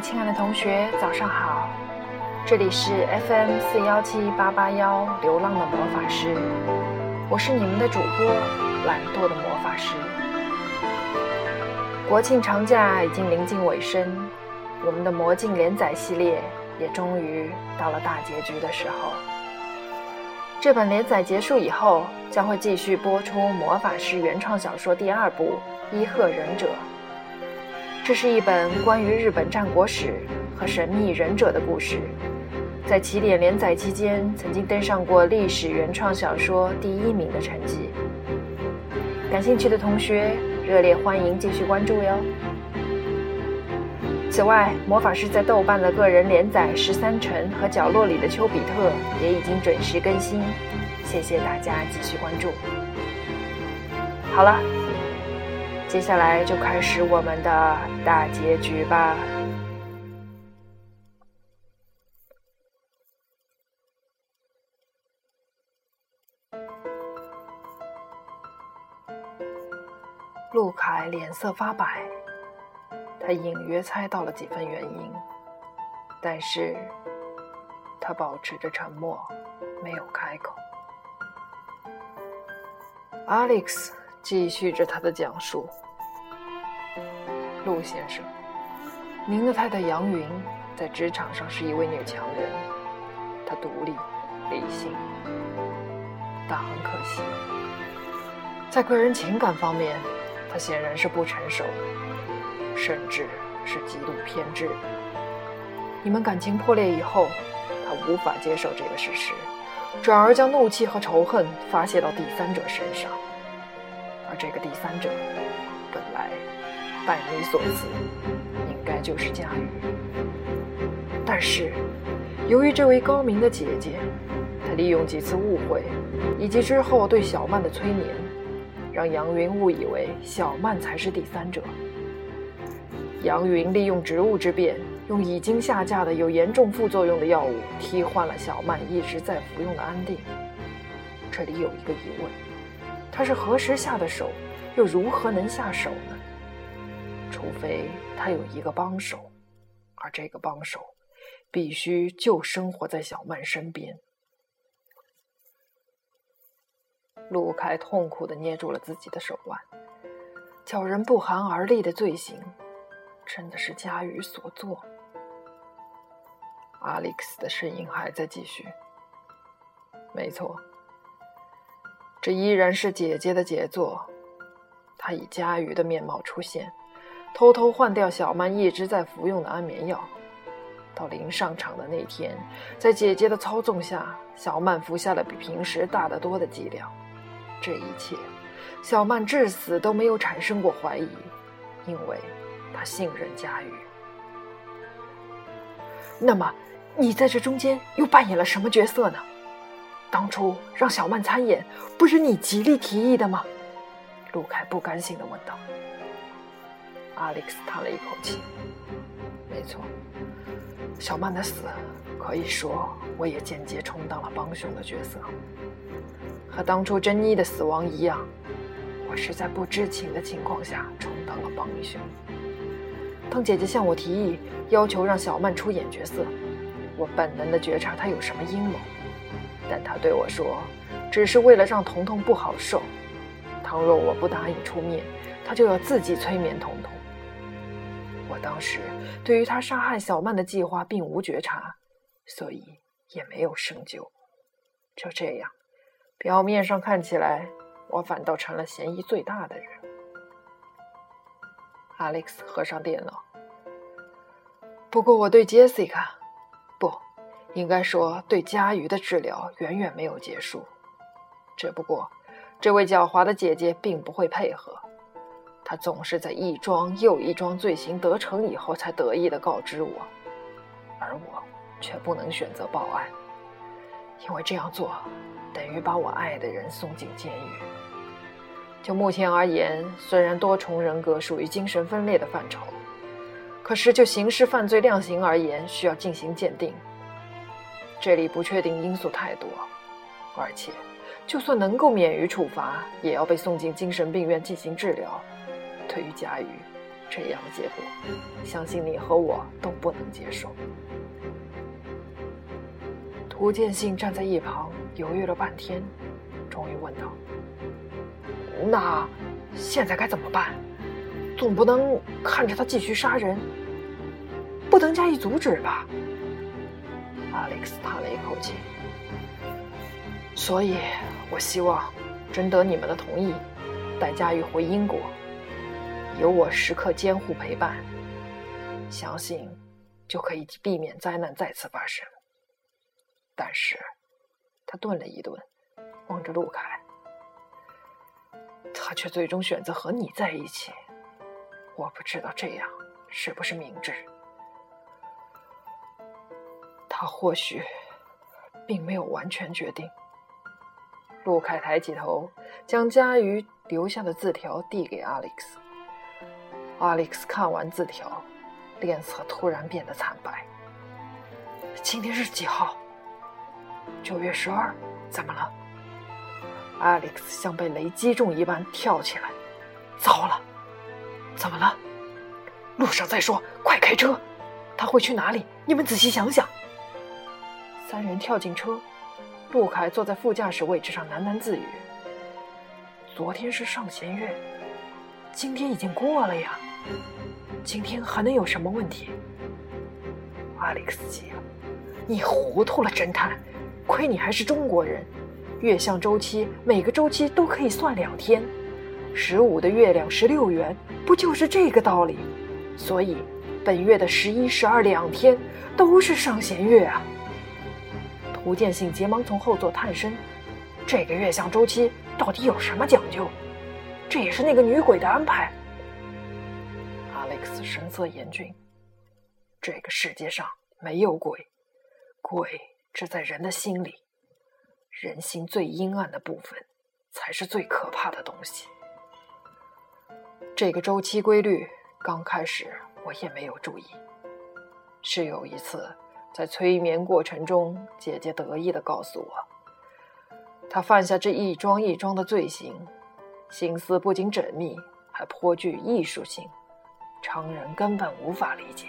亲爱的同学，早上好！这里是 FM 四幺七八八幺流浪的魔法师，我是你们的主播懒惰的魔法师。国庆长假已经临近尾声，我们的魔镜连载系列也终于到了大结局的时候。这本连载结束以后，将会继续播出《魔法师》原创小说第二部《伊贺忍者》。这是一本关于日本战国史和神秘忍者的故事，在起点连载期间曾经登上过历史原创小说第一名的成绩。感兴趣的同学，热烈欢迎继续关注哟。此外，魔法师在豆瓣的个人连载《十三城》和《角落里的丘比特》也已经准时更新，谢谢大家继续关注。好了。接下来就开始我们的大结局吧。陆凯脸色发白，他隐约猜到了几分原因，但是他保持着沉默，没有开口。Alex。继续着他的讲述，陆先生，您的太太杨云在职场上是一位女强人，她独立、理性，但很可惜，在个人情感方面，她显然是不成熟的，甚至是极度偏执。你们感情破裂以后，她无法接受这个事实，转而将怒气和仇恨发泄到第三者身上。这个第三者，本来拜你所赐，应该就是佳瑜。但是，由于这位高明的姐姐，她利用几次误会，以及之后对小曼的催眠，让杨云误以为小曼才是第三者。杨云利用职务之便，用已经下架的有严重副作用的药物，替换了小曼一直在服用的安定。这里有一个疑问。他是何时下的手，又如何能下手呢？除非他有一个帮手，而这个帮手必须就生活在小曼身边。陆凯痛苦的捏住了自己的手腕，叫人不寒而栗的罪行，真的是佳瑜所做。阿历克斯的声音还在继续。没错。这依然是姐姐的杰作。她以佳瑜的面貌出现，偷偷换掉小曼一直在服用的安眠药。到临上场的那天，在姐姐的操纵下，小曼服下了比平时大得多的剂量。这一切，小曼至死都没有产生过怀疑，因为她信任佳瑜。那么，你在这中间又扮演了什么角色呢？当初让小曼参演，不是你极力提议的吗？陆凯不甘心地问道。阿历克斯叹了一口气：“没错，小曼的死，可以说我也间接充当了帮凶的角色。和当初珍妮的死亡一样，我是在不知情的情况下充当了帮凶。当姐姐向我提议要求让小曼出演角色，我本能的觉察她有什么阴谋。”但他对我说：“只是为了让彤彤不好受。倘若我不答应出面，他就要自己催眠彤彤。”我当时对于他杀害小曼的计划并无觉察，所以也没有深究。就这样，表面上看起来，我反倒成了嫌疑最大的人。Alex 合上电脑。不过我对 Jessica，应该说，对佳瑜的治疗远远没有结束。只不过，这位狡猾的姐姐并不会配合，她总是在一桩又一桩罪行得逞以后才得意地告知我，而我却不能选择报案，因为这样做等于把我爱的人送进监狱。就目前而言，虽然多重人格属于精神分裂的范畴，可是就刑事犯罪量刑而言，需要进行鉴定。这里不确定因素太多，而且，就算能够免于处罚，也要被送进精神病院进行治疗。对于佳瑜，这样的结果，相信你和我都不能接受。涂建信站在一旁犹豫了半天，终于问道：“那现在该怎么办？总不能看着他继续杀人，不能加以阻止吧？”阿历克斯叹了一口气：“所以，我希望征得你们的同意，带佳玉回英国，有我时刻监护陪伴，相信就可以避免灾难再次发生。”但是，他顿了一顿，望着陆凯，他却最终选择和你在一起。我不知道这样是不是明智。他或许并没有完全决定。陆凯抬起头，将佳瑜留下的字条递给 Alex。Alex 看完字条，脸色突然变得惨白。今天是几号？九月十二，怎么了？Alex 像被雷击中一般跳起来。糟了，怎么了？路上再说，快开车！他会去哪里？你们仔细想想。三人跳进车，陆凯坐在副驾驶位置上喃喃自语：“昨天是上弦月，今天已经过了呀，今天还能有什么问题阿里克斯急了：“你糊涂了，侦探！”亏你还是中国人，月相周期每个周期都可以算两天，十五的月亮十六圆，不就是这个道理？所以本月的十一、十二两天都是上弦月啊！吴建信急忙从后座探身，这个月相周期到底有什么讲究？这也是那个女鬼的安排。阿历克斯神色严峻，这个世界上没有鬼，鬼。只在人的心里，人心最阴暗的部分，才是最可怕的东西。这个周期规律刚开始我也没有注意，是有一次在催眠过程中，姐姐得意的告诉我，她犯下这一桩一桩的罪行，心思不仅缜密，还颇具艺术性，常人根本无法理解。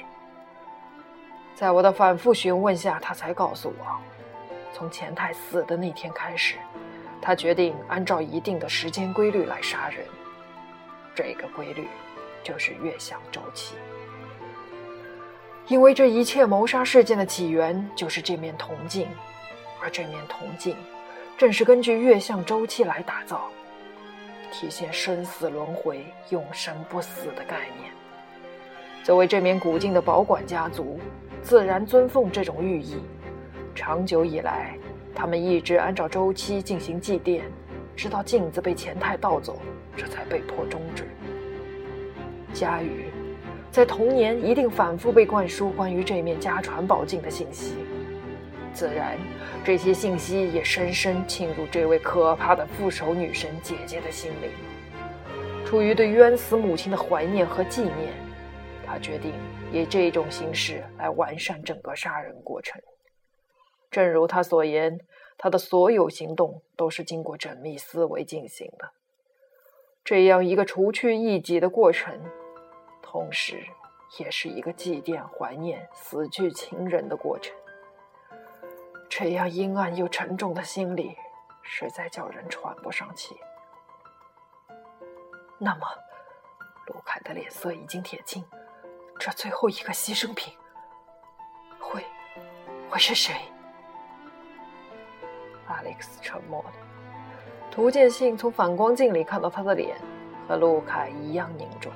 在我的反复询问下，他才告诉我，从钱太死的那天开始，他决定按照一定的时间规律来杀人。这个规律就是月相周期。因为这一切谋杀事件的起源就是这面铜镜，而这面铜镜正是根据月相周期来打造，体现生死轮回、永生不死的概念。作为这面古镜的保管家族。自然尊奉这种寓意，长久以来，他们一直按照周期进行祭奠，直到镜子被钱太盗走，这才被迫终止。佳宇在童年一定反复被灌输关于这面家传宝镜的信息，自然，这些信息也深深侵入这位可怕的副手女神姐姐的心灵。出于对冤死母亲的怀念和纪念，他决定。以这种形式来完善整个杀人过程。正如他所言，他的所有行动都是经过缜密思维进行的。这样一个除去异己的过程，同时也是一个祭奠、怀念死去亲人的过程。这样阴暗又沉重的心理，实在叫人喘不上气。那么，卢凯的脸色已经铁青。这最后一个牺牲品会会是谁？阿历克斯沉默了。涂建信从反光镜里看到他的脸和陆凯一样凝重。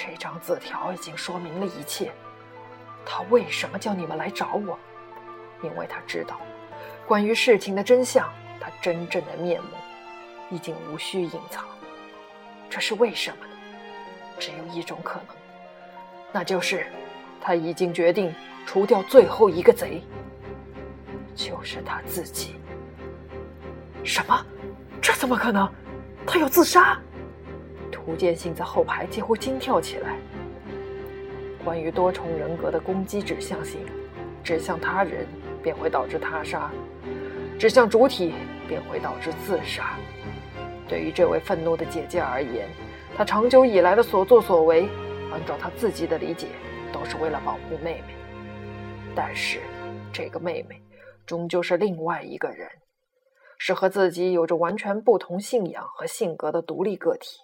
这张字条已经说明了一切。他为什么叫你们来找我？因为他知道，关于事情的真相，他真正的面目已经无需隐藏。这是为什么呢？只有一种可能，那就是他已经决定除掉最后一个贼，就是他自己。什么？这怎么可能？他要自杀？吴建信在后排几乎惊跳起来。关于多重人格的攻击指向性，指向他人便会导致他杀，指向主体便会导致自杀。对于这位愤怒的姐姐而言。她长久以来的所作所为，按照她自己的理解，都是为了保护妹妹。但是，这个妹妹终究是另外一个人，是和自己有着完全不同信仰和性格的独立个体。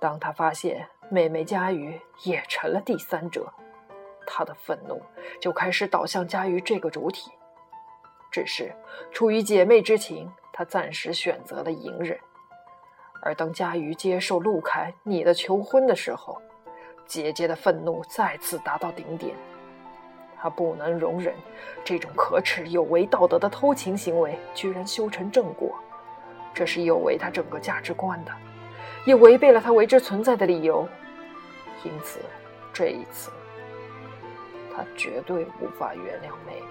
当他发现妹妹佳瑜也成了第三者，他的愤怒就开始导向佳瑜这个主体。只是出于姐妹之情，他暂时选择了隐忍。而当佳瑜接受陆凯你的求婚的时候，姐姐的愤怒再次达到顶点。她不能容忍这种可耻有违道德的偷情行为居然修成正果，这是有违她整个价值观的，也违背了他为之存在的理由。因此，这一次，他绝对无法原谅妹妹。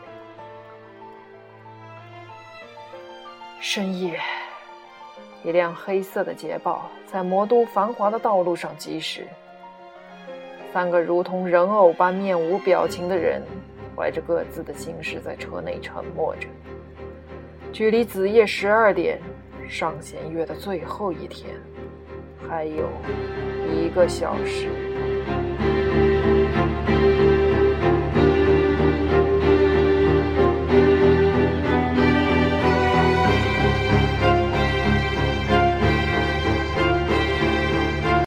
深夜。一辆黑色的捷豹在魔都繁华的道路上疾驶。三个如同人偶般面无表情的人，怀着各自的心事在车内沉默着。距离子夜十二点，上弦月的最后一天，还有一个小时。